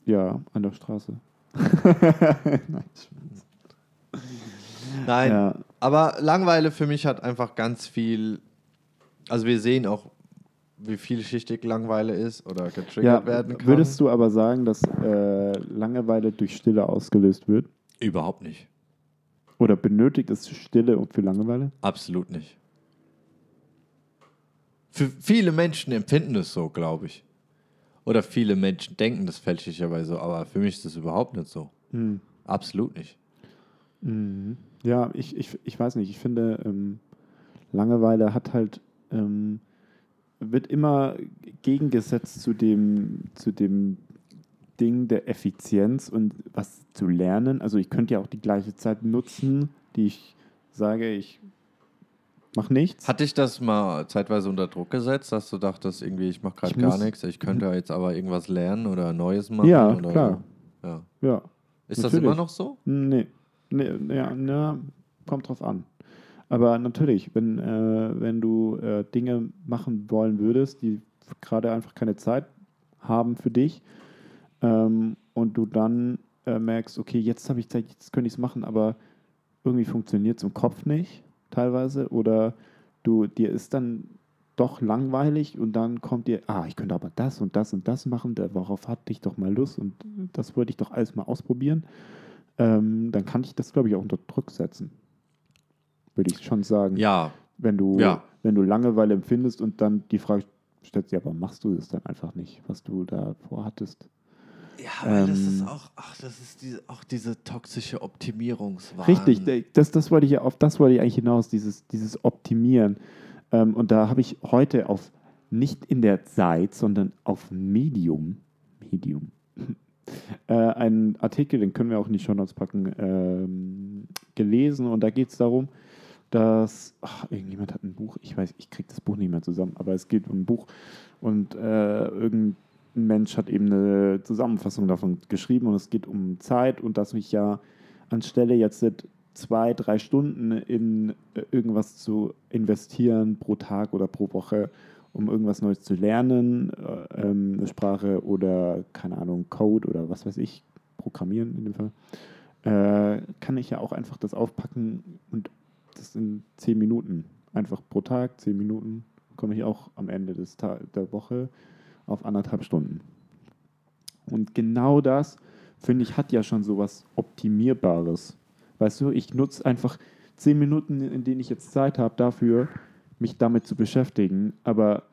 Ja, an der Straße. [LAUGHS] [LAUGHS] Nein, Ja. aber Langeweile für mich hat einfach ganz viel. Also wir sehen auch, wie vielschichtig Langeweile ist oder getriggert Ja, werden kann. würdest du aber sagen, dass äh, Langeweile durch Stille ausgelöst wird? Überhaupt nicht. Oder benötigt es Stille und für Langeweile? Absolut nicht. Für viele Menschen empfinden es so, glaube ich. Oder viele Menschen denken das fälschlicherweise so, aber für mich ist das überhaupt nicht so. Hm. Absolut nicht. Ja, ich, ich, ich weiß nicht. Ich finde, ähm, Langeweile hat halt ähm, wird immer gegengesetzt zu dem, zu dem Ding der Effizienz und was zu lernen. Also ich könnte ja auch die gleiche Zeit nutzen, die ich sage, ich mache nichts. Hat dich das mal zeitweise unter Druck gesetzt, dass du dachtest, irgendwie, ich mache gerade gar nichts, ich könnte jetzt aber irgendwas lernen oder Neues machen? Ja, oder klar. Ja. Ja. Ist das Natürlich. immer noch so? Nee. nee ja, na, kommt drauf an. Aber natürlich, wenn, äh, wenn du äh, Dinge machen wollen würdest, die gerade einfach keine Zeit haben für dich ähm, und du dann äh, merkst, okay, jetzt habe ich Zeit, jetzt könnte ich es machen, aber irgendwie funktioniert es im Kopf nicht teilweise oder du dir ist dann doch langweilig und dann kommt dir, ah, ich könnte aber das und das und das machen, da- worauf hatte ich doch mal Lust und das wollte ich doch alles mal ausprobieren ähm, dann kann ich das, glaube ich, auch unter Druck setzen. Würde ich schon sagen. Ja. Wenn du, Ja. wenn du Langeweile empfindest und dann die Frage stellst, ja, aber machst du das dann einfach nicht, was du da vorhattest? Ja, weil das ist Ähm, auch, ach, das ist diese, auch diese toxische Optimierungswahn. Richtig, das, das wollte ich ja auf das wollte ich eigentlich hinaus, dieses, dieses Optimieren. Ähm, und da habe ich heute auf nicht in der Zeit, sondern auf Medium, Medium, [LAUGHS] äh, einen Artikel, den können wir auch in die Show Notes packen, ähm, gelesen und da geht es darum, dass ach, irgendjemand hat ein Buch, ich weiß, ich kriege das Buch nicht mehr zusammen, aber es geht um ein Buch und äh, irgendein Mensch hat eben eine Zusammenfassung davon geschrieben und es geht um Zeit und dass ich ja anstelle jetzt zwei, drei Stunden in äh, irgendwas zu investieren pro Tag oder pro Woche, um irgendwas Neues zu lernen, äh, ähm, eine Sprache oder, keine Ahnung, Code oder was weiß ich, Programmieren in dem Fall, äh, kann ich ja auch einfach das aufpacken und das in zehn Minuten, einfach pro Tag, zehn Minuten, komme ich auch am Ende des Ta der Woche auf anderthalb Stunden. Und genau das, finde ich, hat ja schon so was Optimierbares. Weißt du, ich nutze einfach zehn Minuten, in denen ich jetzt Zeit habe, dafür, mich damit zu beschäftigen. Aber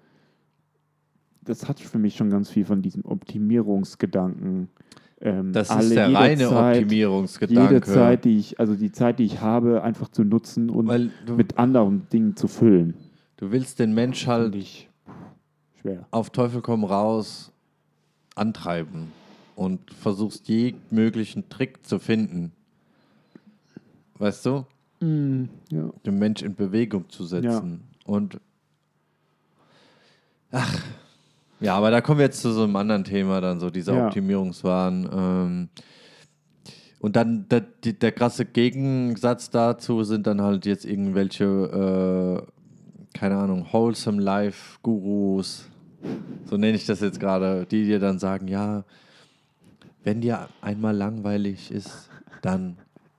das hat für mich schon ganz viel von diesem Optimierungsgedanken. Ähm, Das alle- ist der reine Zeit- Optimierungsgedanke. Jede Zeit, die ich, also die Zeit, die ich habe, einfach zu nutzen und du, mit anderen Dingen zu füllen. du willst den Mensch halt schwer. auf Teufel komm raus antreiben und versuchst jeden möglichen Trick zu finden. Weißt du? ja. Den Mensch in Bewegung zu setzen. Und ach, ja, aber da kommen wir jetzt zu so einem anderen Thema, dann so dieser Ja. Optimierungswahn. Ähm, und dann der, der krasse Gegensatz dazu sind dann halt jetzt irgendwelche, äh, keine Ahnung, Wholesome Life Gurus, so nenne ich das jetzt gerade, die dir dann sagen, ja, wenn dir einmal langweilig ist, dann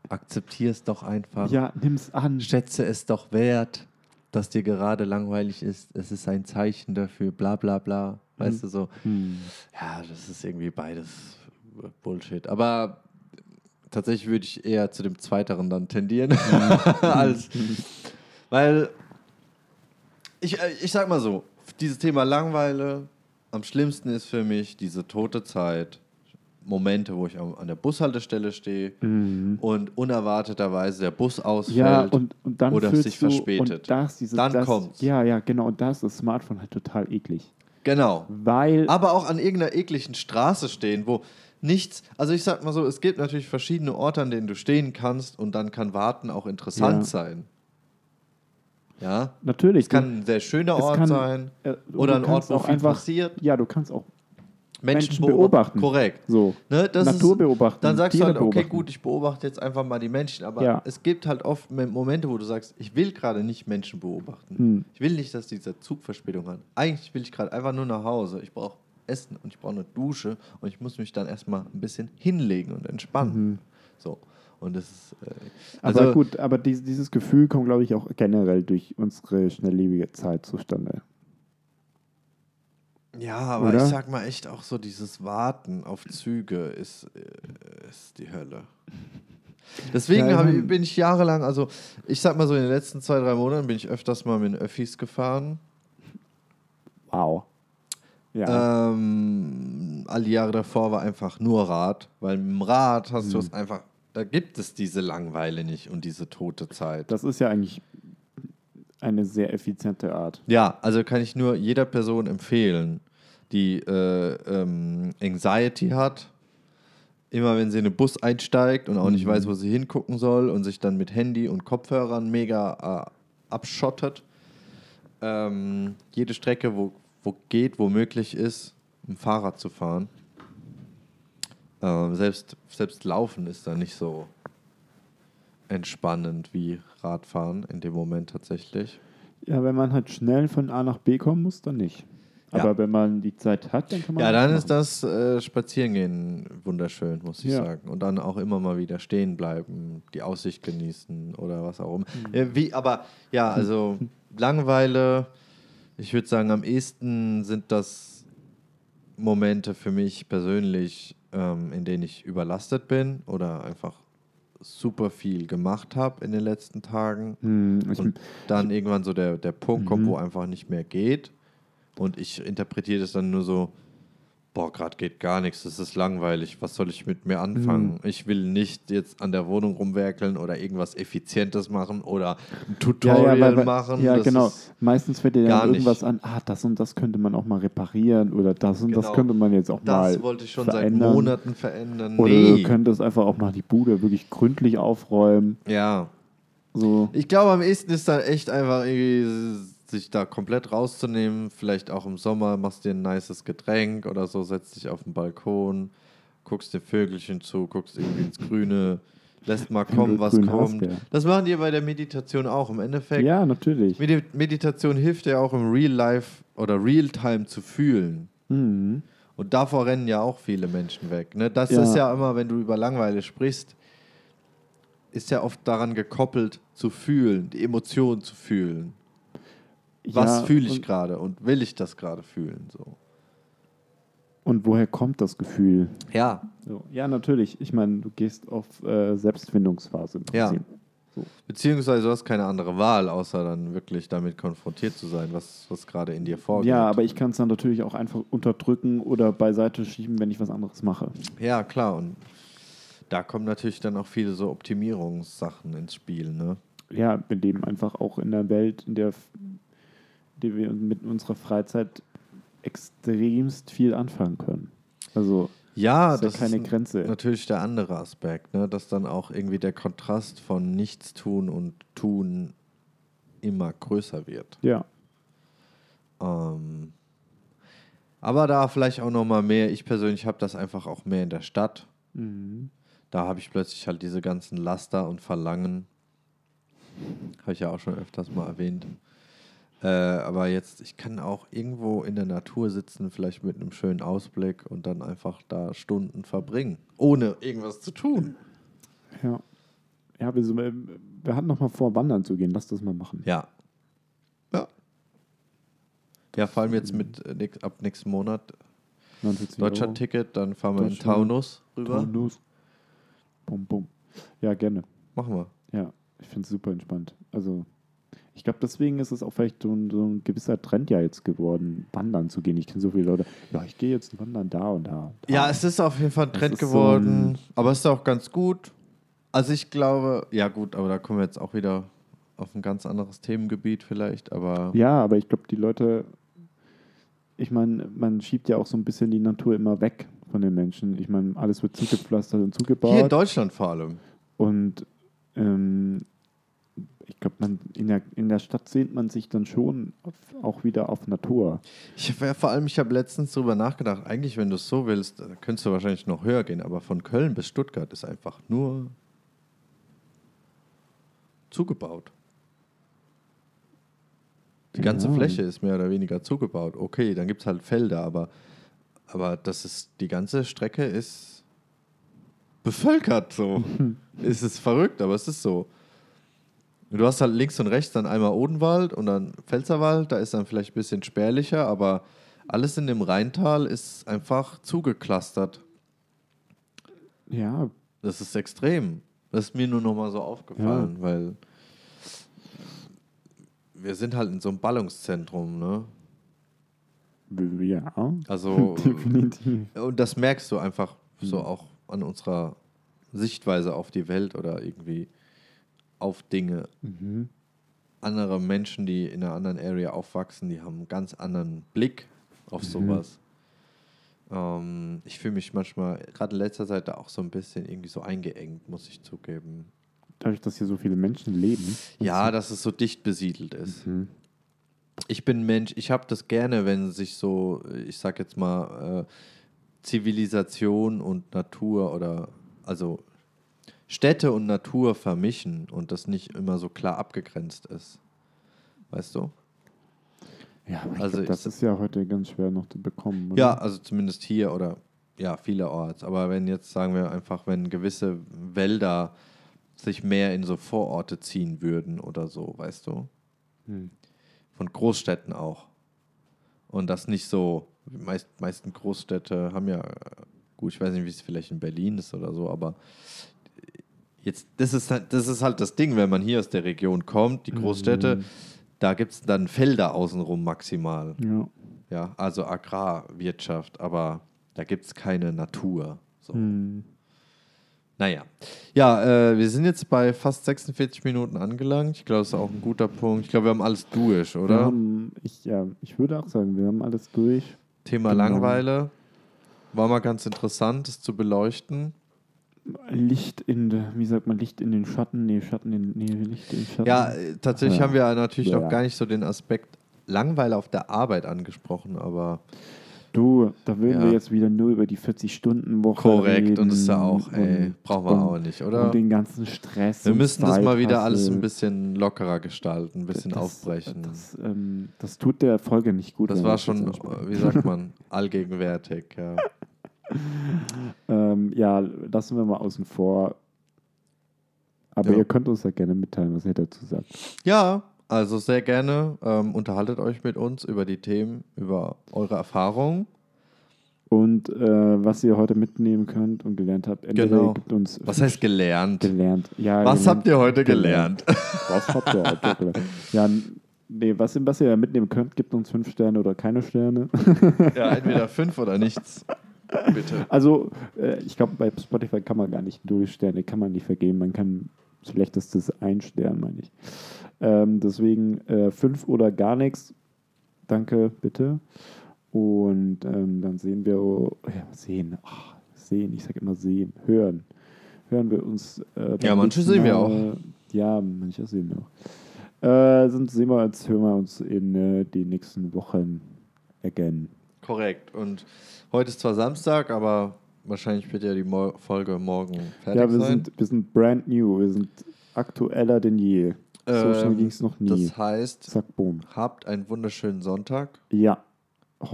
akzeptier es doch einfach. ja, nimm's an. Schätze es doch wert, dass dir gerade langweilig ist. Es ist ein Zeichen dafür, bla bla bla. Weißt du so? Hm. Ja, das ist irgendwie beides Bullshit. Aber tatsächlich würde ich eher zu dem Zweiteren dann tendieren. [LAUGHS] als, weil ich, äh, ich sag mal so, dieses Thema Langeweile, am schlimmsten ist für mich diese tote Zeit. Momente, wo ich an der Bushaltestelle stehe und unerwarteterweise der Bus ausfällt. Mhm. Ja, und, und dann oder sich du, verspätet. Und das, dieses, Dann das, kommt's. Ja, ja, genau. Und das ist Smartphone halt total eklig. Genau. Weil, aber auch an irgendeiner ekligen Straße stehen, wo nichts, also ich sag mal so, es gibt natürlich verschiedene Orte, an denen du stehen kannst und dann kann Warten auch interessant Ja. sein. Ja, natürlich. es kann ein sehr schöner Ort kann, sein äh, oder ein Ort, wo viel einfach, passiert. Ja, du kannst auch Menschen, Menschen beobachten. Korrekt. so Ne, Natur ist, beobachten. Dann sagst Tiere du halt, okay, beobachten. gut, ich beobachte jetzt einfach mal die Menschen, aber Ja. es gibt halt oft Mo- Momente, wo du sagst, ich will gerade nicht Menschen beobachten. Hm. Ich will nicht, dass dieser Zug Verspätung hat. Eigentlich will ich gerade einfach nur nach Hause. Ich brauche Essen und ich brauche eine Dusche und ich muss mich dann erstmal ein bisschen hinlegen und entspannen. So. Und das ist. Äh, also, Mhm. aber gut, aber dies, dieses Gefühl kommt, glaube ich, auch generell durch unsere schnelllebige Zeit zustande. Ja, aber Oder? ich sag mal echt auch so, dieses Warten auf Züge ist, äh, ist die Hölle. [LAUGHS] Deswegen Ja, ich bin ich jahrelang, also ich sag mal so, in den letzten zwei, drei Monaten bin ich öfters mal mit den Öffis gefahren. Wow. Ja. Ähm, all die Jahre davor war einfach nur Rad, weil mit dem Rad hast Mhm. du es einfach, da gibt es diese Langweile nicht und diese tote Zeit. das ist ja eigentlich eine sehr effiziente Art. Ja, also kann ich nur jeder Person empfehlen, die äh, ähm, Anxiety hat, immer wenn sie in den Bus einsteigt und auch nicht Mhm. weiß, wo sie hingucken soll und sich dann mit Handy und Kopfhörern mega äh, abschottet. Ähm, jede Strecke, wo, wo geht, wo möglich ist, im Fahrrad zu fahren. Ähm, selbst, selbst Laufen ist da nicht so entspannend wie Radfahren in dem Moment tatsächlich. Ja, wenn man halt schnell von A nach B kommen muss, dann nicht. Ja. Aber wenn man die Zeit hat, dann kann man Ja, dann machen. ist das äh, Spazierengehen wunderschön, muss ich Ja. sagen. Und dann auch immer mal wieder stehen bleiben, die Aussicht genießen oder was auch immer. Mhm. Äh, wie, aber ja, [LAUGHS] also Langeweile, ich würde sagen, am ehesten sind das Momente für mich persönlich, ähm, in denen ich überlastet bin oder einfach super viel gemacht habe in den letzten Tagen. Hm, Und dann irgendwann so der, der Punkt kommt, Mhm. wo einfach nicht mehr geht. Und ich interpretiere das dann nur so, boah, gerade geht gar nichts, das ist langweilig, was soll ich mit mir anfangen? Mhm. Ich will nicht jetzt an der Wohnung rumwerkeln oder irgendwas Effizientes machen oder ein ja, Tutorial ja, weil, weil, machen. ja Das genau. ist- Meistens fällt dir dann irgendwas nicht. an, ah, das und das könnte man auch mal reparieren oder das und das Genau. könnte man jetzt auch mal Das wollte ich schon seit verändern. Monaten verändern. Oder Nee. du könntest einfach auch mal die Bude wirklich gründlich aufräumen. Ja, So. Ich glaube, am ehesten ist dann echt einfach irgendwie sich da komplett rauszunehmen. Vielleicht auch im Sommer machst dir ein nices Getränk oder so, setzt dich auf den Balkon, guckst den Vögelchen zu, guckst irgendwie ins Grüne, lässt mal kommen, was grün hast, kommt. ja. Das machen die bei der Meditation auch. Im Endeffekt, Ja, natürlich. Medi Meditation hilft ja auch im Real Life oder Real Time zu fühlen. Mhm. Und davor rennen ja auch viele Menschen weg. Ne? Das Ja. ist ja immer, wenn du über Langeweile sprichst, ist ja oft daran gekoppelt zu fühlen, die Emotionen zu fühlen. Was Ja, fühle ich gerade und will ich das gerade fühlen? So. Und woher kommt das Gefühl? Ja, So. Ja, natürlich. Ich meine, du gehst auf äh, Selbstfindungsphase im Ja. So. beziehungsweise du hast keine andere Wahl, außer dann wirklich damit konfrontiert zu sein, was, was gerade in dir vorgeht. Ja, aber ich kann es dann natürlich auch einfach unterdrücken oder beiseite schieben, wenn ich was anderes mache. Ja, klar. Und da kommen natürlich dann auch viele so Optimierungssachen ins Spiel. Ne? Ja, wir leben einfach auch in einer Welt, in der, der wir mit unserer Freizeit extremst viel anfangen können. Also Ja, ist ja das keine ist Grenze. natürlich der andere Aspekt, ne? dass dann auch irgendwie der Kontrast von Nichtstun und Tun immer größer wird. Ja, Ähm, aber da vielleicht auch noch mal mehr. Ich persönlich habe das einfach auch mehr in der Stadt. mhm. Da habe ich plötzlich halt diese ganzen Laster und Verlangen. Habe ich ja auch schon öfters mal erwähnt. Äh, aber jetzt, ich kann auch irgendwo in der Natur sitzen, vielleicht mit einem schönen Ausblick und dann einfach da Stunden verbringen, ohne irgendwas zu tun. ja. Ja, wir, so- wir hatten noch mal vor, wandern zu gehen. Lass das mal machen. Ja. Ja. Ja, vor allem jetzt mit äh, ab nächsten Monat 49 Euro. Deutschland-Ticket, dann fahren wir in. Taunus rüber. Taunus. Bum, bum. Ja, gerne. Machen wir. Ja, ich finde es super entspannt. Also, ich glaube, deswegen ist es auch vielleicht so ein, so ein gewisser Trend ja jetzt geworden, wandern zu gehen. Ich kenne so viele Leute, ja, ich gehe jetzt wandern da und da. da. Ja, es ist auf jeden Fall ein Trend ist so geworden, ein- aber es ist auch ganz gut. Also ich glaube, ja gut, aber da kommen wir jetzt auch wieder auf ein ganz anderes Themengebiet vielleicht, aber Ja, aber ich glaube, die Leute, ich meine, man schiebt ja auch so ein bisschen die Natur immer weg von den Menschen. Ich meine, alles wird zugepflastert und hier in zugebaut. Deutschland vor allem. Und ähm, ich glaube, man in der, in der Stadt sehnt man sich dann schon auf, auch wieder auf Natur. Ich ja, vor allem, ich habe letztens drüber nachgedacht, eigentlich, wenn du es so willst, äh, könntest du wahrscheinlich noch höher gehen, aber von Köln bis Stuttgart ist einfach nur zugebaut. Die ganze Ja. Fläche ist mehr oder weniger zugebaut. Okay, dann gibt es halt Felder, aber, aber das ist, die ganze Strecke ist bevölkert so. [LAUGHS] es ist verrückt, aber es ist so. Du hast halt links und rechts dann einmal Odenwald und dann Pfälzerwald, da ist dann vielleicht ein bisschen spärlicher, aber alles in dem Rheintal ist einfach zugeklustert. Ja, Das ist extrem. Das ist mir nur noch mal so aufgefallen, weil wir sind halt in so einem Ballungszentrum, ne? ja, Also [LAUGHS] definitiv. und das merkst du einfach so auch an unserer Sichtweise auf die Welt oder irgendwie auf Dinge. Mhm. andere Menschen, die in einer anderen Area aufwachsen, die haben einen ganz anderen Blick auf sowas. Ähm, ich fühle mich manchmal, gerade in letzter Zeit, da auch so ein bisschen irgendwie so eingeengt, muss ich zugeben. Dadurch, dass hier so viele Menschen leben. Ja, dass es so dicht besiedelt ist. Mhm. Ich bin Mensch, ich habe das gerne, wenn sich so, ich sag jetzt mal, äh, Zivilisation und Natur oder also Städte und Natur vermischen und das nicht immer so klar abgegrenzt ist. Weißt du? Ja, Also glaub, das ist ja heute ganz schwer noch zu bekommen. Oder? Ja, also zumindest hier oder ja, vielerorts. Aber wenn jetzt, sagen wir einfach, wenn gewisse Wälder sich mehr in so Vororte ziehen würden oder so, weißt du? Hm. Von Großstädten auch. Und das nicht so, die meist, meisten Großstädte haben ja, gut, ich weiß nicht, wie es vielleicht in Berlin ist oder so, aber jetzt, das ist halt das, ist halt das Ding, wenn man hier aus der Region kommt, die Großstädte, Mhm. da gibt es dann Felder außenrum maximal. Ja. Ja, also Agrarwirtschaft, aber da gibt es keine Natur. So. Hm. Naja. Ja, äh, wir sind jetzt bei fast 46 Minuten angelangt. Ich glaube, das ist auch ein guter Punkt. Ich glaube, wir haben alles durch, oder? haben, ich, ja, ich würde auch sagen, wir haben alles durch. Thema Genau. Langweile. War mal ganz interessant, das zu beleuchten. Licht in, wie sagt man, Licht in den Schatten? Nee, Schatten in, nee, Licht in den Schatten. Ja, tatsächlich Ja. haben wir natürlich Ja. noch gar nicht so den Aspekt Langweile auf der Arbeit angesprochen, aber Du, da würden Ja. wir jetzt wieder nur über die 40-Stunden-Woche korrekt. reden. Und das ist ja auch, ey, brauchen wir auch nicht, oder? Und den ganzen Stress. Wir müssen das mal wieder alles ein bisschen lockerer gestalten, ein bisschen das, aufbrechen. Das, ähm, das tut der Folge nicht gut. Das war schon, wie sagt [LAUGHS] man, allgegenwärtig. Ja. [LAUGHS] Ähm, ja, lassen wir mal außen vor. Aber Ja. ihr könnt uns ja gerne mitteilen, was ihr dazu sagt. ja, also sehr gerne. Ähm, unterhaltet euch mit uns über die Themen, über eure Erfahrungen. Und äh, was ihr heute mitnehmen könnt und gelernt habt, entweder Genau. gibt uns Was heißt gelernt? gelernt. Ja, Was gelernt, habt ihr heute gelernt? [LAUGHS] Was habt ihr heute gelernt? Ja, nee, was, was ihr mitnehmen könnt, gibt uns fünf Sterne oder keine Sterne. ja, entweder fünf oder nichts. [LAUGHS] Bitte. [LAUGHS] Also, äh, ich glaube, bei Spotify kann man gar nicht null Sterne, kann man nicht vergeben. Man kann schlechtestes ein Stern, meine ich. Ähm, deswegen äh, fünf oder gar nichts. Danke, bitte. Und ähm, dann sehen wir, oh, ja, sehen, ach, sehen, ich sage immer sehen, hören. Hören wir uns. Äh, Ja, manche sehen wir Mal. Ja, manche sehen wir auch. Äh, sonst sehen wir uns, hören wir uns in äh, den nächsten Wochen again. Korrekt. Und heute ist zwar Samstag, aber wahrscheinlich wird ja die Mo Folge morgen fertig Ja, wir sein. sind, wir sind brand new, wir sind aktueller denn je. so schnell Ähm, ging es noch nie. Das heißt, Zack, boom. habt einen wunderschönen Sonntag. Ja.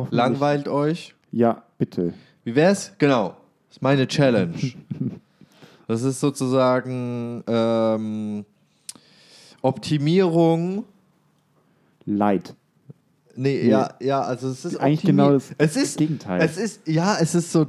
Langweilt euch. Ja, bitte. Wie wär's? Genau. Das ist meine Challenge. [LAUGHS] Das ist sozusagen ähm, Optimierung. Leid. Nee, Nee. ja, ja, also es ist Eigentlich genau das es ist, Gegenteil. Es ist, ja, es ist so,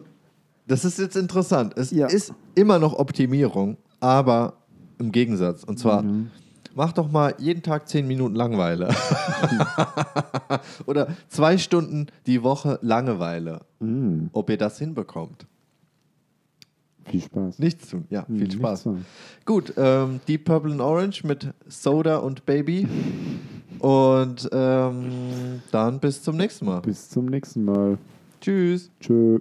das ist jetzt interessant. Es Ja. ist immer noch Optimierung, aber im Gegensatz. Und zwar, Mhm. mach doch mal jeden Tag zehn Minuten Langeweile. [LAUGHS] Oder zwei Stunden die Woche Langeweile. Mm, Ob ihr das hinbekommt. viel Spaß. Nichts tun, ja, Hm, viel Spaß. Gut, ähm, Deep Purple and Orange mit Soda und Baby. Und ähm, dann bis zum nächsten Mal. Bis zum nächsten Mal. Tschüss. Tschö.